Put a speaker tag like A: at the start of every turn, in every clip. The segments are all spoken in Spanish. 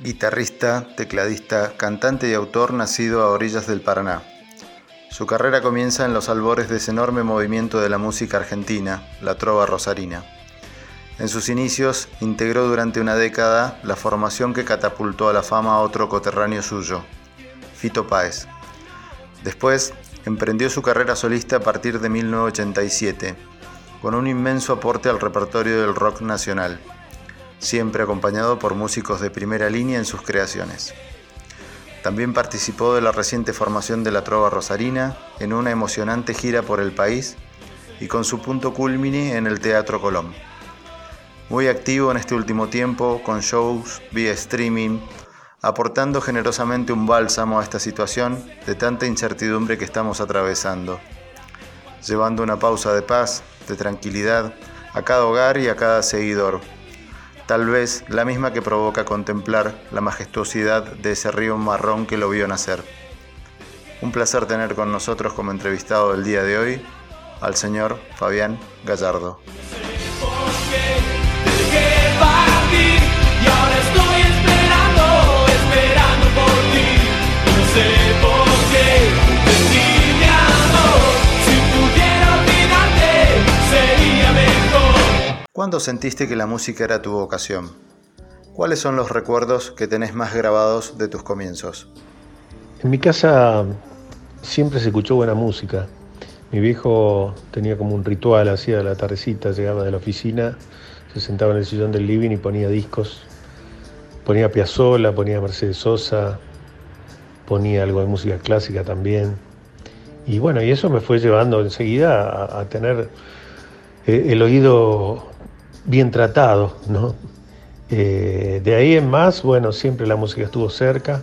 A: guitarrista, tecladista, cantante y autor nacido a orillas del Paraná. Su carrera comienza en los albores de ese enorme movimiento de la música argentina, la trova rosarina. En sus inicios integró durante una década la formación que catapultó a la fama a otro coterráneo suyo, Fito Páez. Después emprendió su carrera solista a partir de 1987, con un inmenso aporte al repertorio del rock nacional, siempre acompañado por músicos de primera línea en sus creaciones. También participó de la reciente formación de la Trova Rosarina en una emocionante gira por el país y con su punto culmine en el Teatro Colón. Muy activo en este último tiempo con shows vía streaming, aportando generosamente un bálsamo a esta situación de tanta incertidumbre que estamos atravesando, llevando una pausa de paz, de tranquilidad a cada hogar y a cada seguidor, tal vez la misma que provoca contemplar la majestuosidad de ese río marrón que lo vio nacer. Un placer tener con nosotros como entrevistado del día de hoy al señor Fabián Gallardo. ¿Cuándo sentiste que la música era tu vocación? ¿Cuáles son los recuerdos que tenés más grabados de tus comienzos?
B: En mi casa siempre se escuchó buena música. Mi viejo tenía como un ritual, hacía la tardecita, llegaba de la oficina, se sentaba en el sillón del living y ponía discos. Ponía Piazzolla, ponía Mercedes Sosa, ponía algo de música clásica también. Y bueno, y eso me fue llevando enseguida a, tener eh, el oído bien tratado, ¿no? Eh, de ahí en más, bueno, siempre la música estuvo cerca.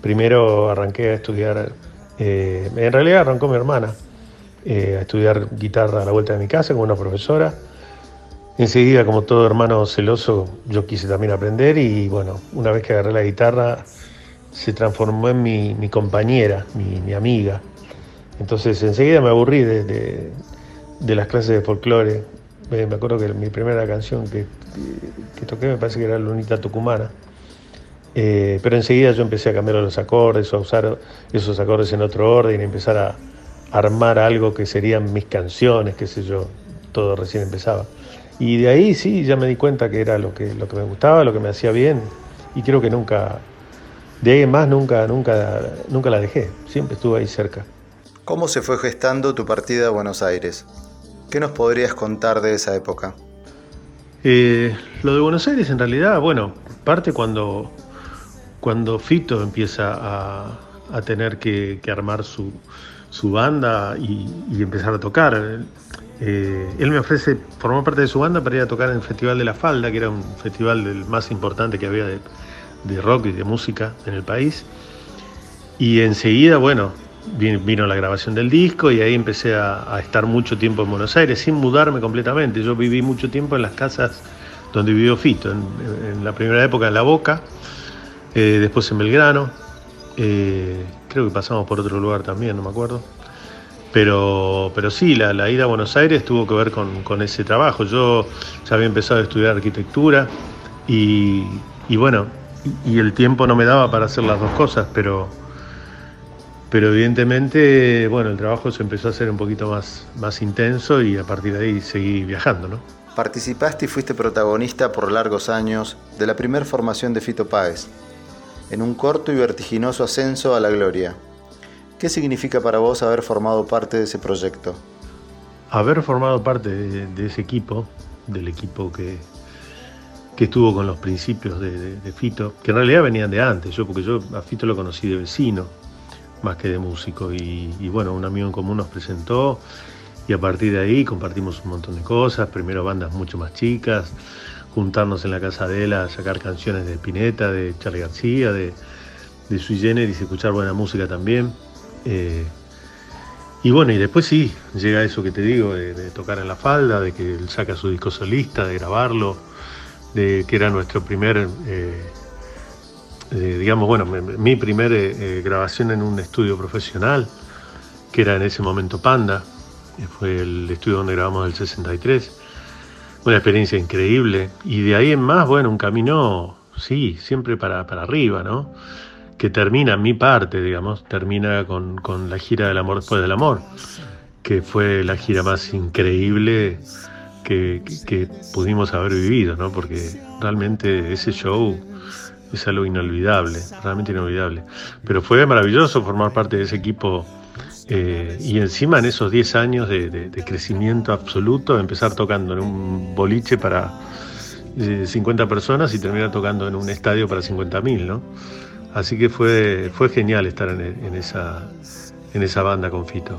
B: Primero arranqué a estudiar, eh, en realidad arrancó mi hermana, eh, a estudiar guitarra a la vuelta de mi casa con una profesora. Enseguida, como todo hermano celoso, yo quise también aprender y bueno, una vez que agarré la guitarra, se transformó en mi, compañera, mi, amiga. Entonces enseguida me aburrí de las clases de folclore me, acuerdo que mi primera canción que, toqué me parece que era Lunita Tucumana. Eh, pero enseguida yo empecé a cambiar los acordes, a usar esos acordes en otro orden, y empezar a armar algo que serían mis canciones, qué sé yo, todo recién empezaba. Y de ahí sí, ya me di cuenta que era lo que, lo que me gustaba, lo que me hacía bien, y creo que nunca, de ahí más nunca, nunca, nunca la dejé, siempre estuve ahí cerca.
A: ¿Cómo se fue gestando tu partida a Buenos Aires? ¿Qué nos podrías contar de esa época?
B: Eh, lo de Buenos Aires en realidad, bueno, parte cuando, cuando Fito empieza a, tener que, armar su, banda y, empezar a tocar. Eh, él me ofrece formar parte de su banda para ir a tocar en el Festival de la Falda, que era un festival del más importante que había de, de rock y de música en el país. Y enseguida, bueno, vino la grabación del disco y ahí empecé a, estar mucho tiempo en Buenos Aires sin mudarme completamente. Yo viví mucho tiempo en las casas donde vivió Fito, en, la primera época en La Boca, eh, después en Belgrano, eh, creo que pasamos por otro lugar también, no me acuerdo. Pero, pero sí, la, ida a Buenos Aires tuvo que ver con, ese trabajo. Yo ya había empezado a estudiar arquitectura y, y bueno, y el tiempo no me daba para hacer las dos cosas, pero pero evidentemente, bueno, el trabajo se empezó a hacer un poquito más, más intenso y a partir de ahí seguí viajando, ¿no?
A: Participaste y fuiste protagonista por largos años de la primera formación de Fito Páez, en un corto y vertiginoso ascenso a la gloria. ¿Qué significa para vos haber formado parte de ese proyecto?
B: Haber formado parte de, ese equipo, del equipo que, que estuvo con los principios de, de, Fito, que en realidad venían de antes, yo porque yo a Fito lo conocí de vecino, más que de músico. Y, bueno, un amigo en común nos presentó y a partir de ahí compartimos un montón de cosas, primero bandas mucho más chicas, juntarnos en la casa de él a sacar canciones de Pineta, de Charlie García, de, de Sui Generis, escuchar buena música también. Eh, y bueno, y después sí, llega eso que te digo, de, tocar en la falda, de que él saca su disco solista, de grabarlo, de que era nuestro primer eh, eh, digamos, bueno, mi primera eh, eh, grabación en un estudio profesional, que era en ese momento Panda, fue el estudio donde grabamos el 63. Una experiencia increíble. Y de ahí en más, bueno, un camino sí, siempre para, para arriba, ¿no? Que termina, mi parte, digamos, termina con, con la gira del amor después del amor, que fue la gira más increíble que, que, pudimos haber vivido, ¿no? Porque realmente ese show es algo inolvidable, realmente inolvidable. Pero fue maravilloso formar parte de ese equipo eh, y encima en esos 10 años de, crecimiento absoluto, empezar tocando en un boliche para 50 eh, personas y terminar tocando en un estadio para 50.000, ¿no? Así que fue, fue genial estar en, esa, en esa banda con Fito,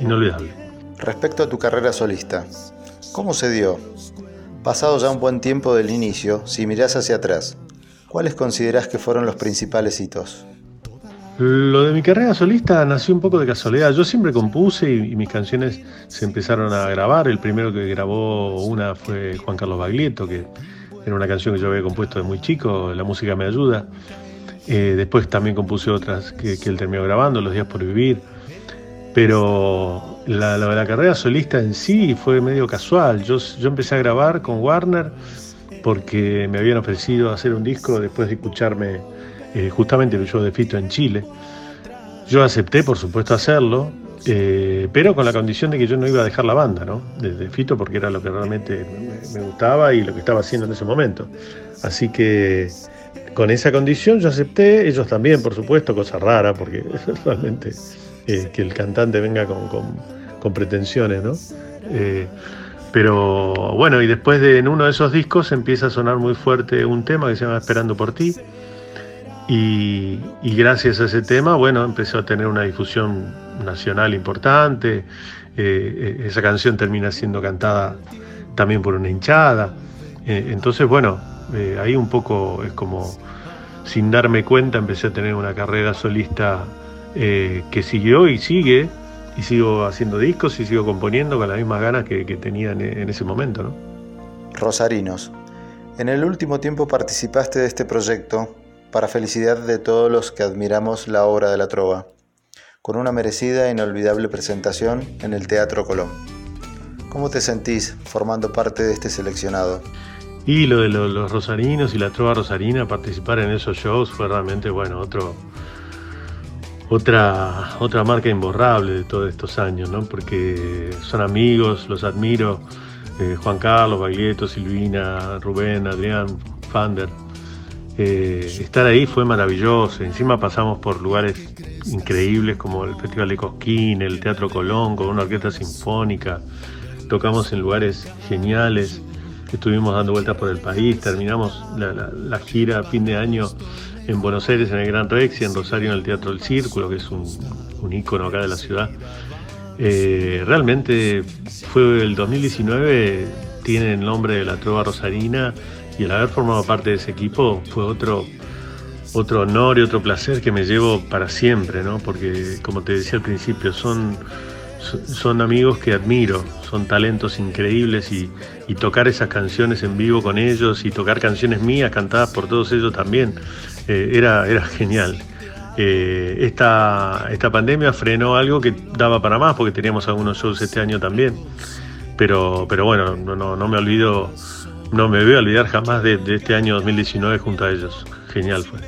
B: inolvidable.
A: Respecto a tu carrera solista, ¿cómo se dio? Pasado ya un buen tiempo del inicio, si mirás hacia atrás, ¿cuáles considerás que fueron los principales hitos?
B: Lo de mi carrera solista nació un poco de casualidad. Yo siempre compuse y, mis canciones se empezaron a grabar. El primero que grabó una fue Juan Carlos Baglietto, que era una canción que yo había compuesto de muy chico, La música me ayuda. Eh, después también compuse otras que, él terminó grabando, Los días por vivir. Pero la, la, carrera solista en sí fue medio casual. Yo empecé a grabar con Warner porque me habían ofrecido hacer un disco después de escucharme eh, justamente el show de Fito en Chile. Yo acepté, por supuesto, hacerlo, eh, pero con la condición de que yo no iba a dejar la banda, ¿no? De, Fito, porque era lo que realmente me, gustaba y lo que estaba haciendo en ese momento. Así que con esa condición yo acepté, ellos también, por supuesto, cosa rara, porque realmente eh, que el cantante venga con, con, pretensiones, ¿no? Pero bueno, y después de en uno de esos discos empieza a sonar muy fuerte un tema que se llama Esperando por ti y, gracias a ese tema, bueno, empezó a tener una difusión nacional importante. Eh, eh, esa canción termina siendo cantada también por una hinchada. Eh, entonces, bueno, ahí un poco es como, sin darme cuenta, empecé a tener una carrera solista que siguió y sigue, y sigo haciendo discos y sigo componiendo con las mismas ganas que, tenía en, en ese momento. ¿no?
A: Rosarinos, en el último tiempo participaste de este proyecto para felicidad de todos los que admiramos la obra de la trova, con una merecida e inolvidable presentación en el Teatro Colón. ¿Cómo te sentís formando parte de este seleccionado?
B: Y lo de los, rosarinos y la trova rosarina, participar en esos shows fue realmente, bueno, otro, otra, otra marca imborrable de todos estos años, ¿no? Porque son amigos, los admiro, eh, Juan Carlos, Baglietto, Silvina, Rubén, Adrián, Fander eh, estar ahí fue maravilloso. Encima pasamos por lugares increíbles como el Festival de Cosquín, el Teatro Colón con una orquesta sinfónica. Tocamos en lugares geniales. Estuvimos dando vueltas por el país. Terminamos la, gira a fin de año en Buenos Aires en el Gran Rex y en Rosario en el Teatro del Círculo, que es un, un ícono acá de la ciudad. Eh, realmente fue el 2019, tiene el nombre de la Trova Rosarina y el haber formado parte de ese equipo fue otro, otro honor y otro placer que me llevo para siempre, ¿no? Porque como te decía al principio, son, son amigos que admiro, son talentos increíbles y, tocar esas canciones en vivo con ellos y tocar canciones mías cantadas por todos ellos también, eh, era, era genial. Eh, esta, esta pandemia frenó algo que daba para más porque teníamos algunos shows este año también. Pero, pero bueno, no, no, no me olvido no me voy a olvidar jamás de, este año 2019 junto a ellos. Genial fue.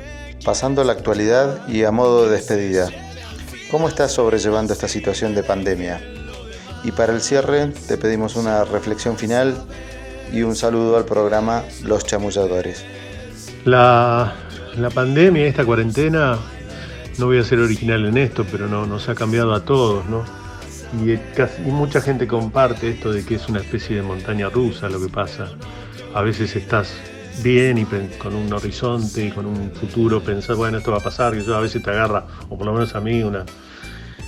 A: Pasando a la actualidad y a modo de despedida, ¿cómo estás sobrellevando esta situación de pandemia? Y para el cierre te pedimos una reflexión final y un saludo al programa Los Chamulladores.
B: La, la pandemia, esta cuarentena, no voy a ser original en esto, pero no, nos ha cambiado a todos, ¿no? Y, casi, y mucha gente comparte esto de que es una especie de montaña rusa lo que pasa a veces estás bien y con un horizonte y con un futuro, pensar, bueno, esto va a pasar, y eso a veces te agarra, o por lo menos a mí, una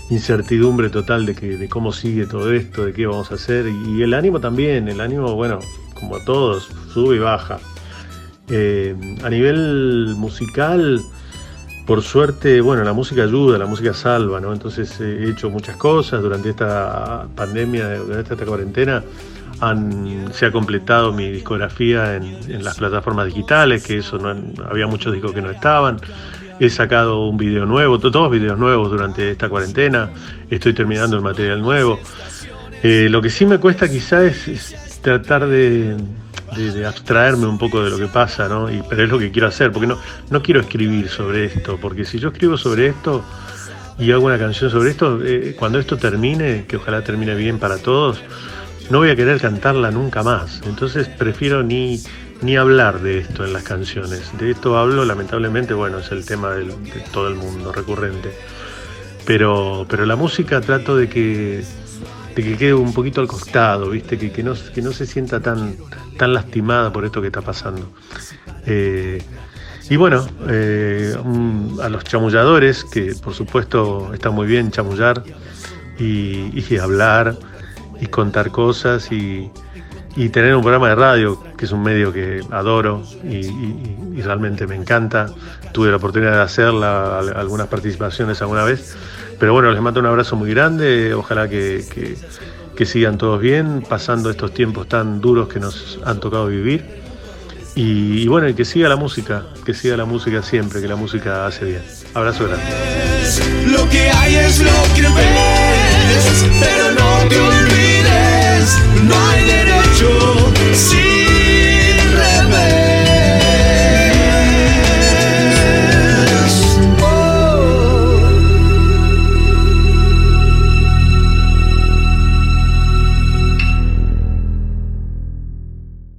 B: incertidumbre total de, que, de cómo sigue todo esto, de qué vamos a hacer, y el ánimo también, el ánimo, bueno, como a todos, sube y baja. Eh, a nivel musical, por suerte, bueno, la música ayuda, la música salva, ¿no? Entonces he hecho muchas cosas durante esta pandemia, durante esta cuarentena se ha completado mi discografía en, las plataformas digitales, que eso no había muchos discos que no estaban. He sacado un video nuevo, todos videos nuevos durante esta cuarentena. Estoy terminando el material nuevo. Eh, lo que sí me cuesta quizá es, tratar de, de, abstraerme un poco de lo que pasa, ¿no? Y, pero es lo que quiero hacer, porque no, no quiero escribir sobre esto, porque si yo escribo sobre esto y hago una canción sobre esto, eh, cuando esto termine, que ojalá termine bien para todos, no voy a querer cantarla nunca más. Entonces prefiero ni, ni hablar de esto en las canciones. De esto hablo, lamentablemente, bueno, es el tema de todo el mundo recurrente. Pero, pero la música trato de que de que quede un poquito al costado, ¿viste? Que, que, no, que no se sienta tan, tan lastimada por esto que está pasando. Eh, y bueno, eh, a los chamulladores, que por supuesto está muy bien chamullar y, hablar y contar cosas y, tener un programa de radio, que es un medio que adoro y, realmente me encanta. Tuve la oportunidad de hacerla, algunas participaciones alguna vez. Pero bueno, les mando un abrazo muy grande, ojalá que, sigan todos bien, pasando estos tiempos tan duros que nos han tocado vivir. Y, bueno, que siga la música, que siga la música siempre, que la música hace bien. Abrazo grande. Que que